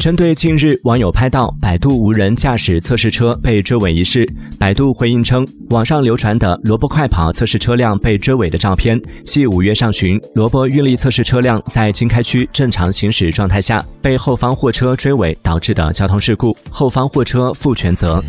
针对近日网友拍到百度无人驾驶测试车被追尾一事百度回应称网上流传的萝卜快跑测试车辆被追尾的照片系五月上旬萝卜运力测试车辆在经开区正常行驶状态下被后方货车追尾导致的交通事故后方货车负全责。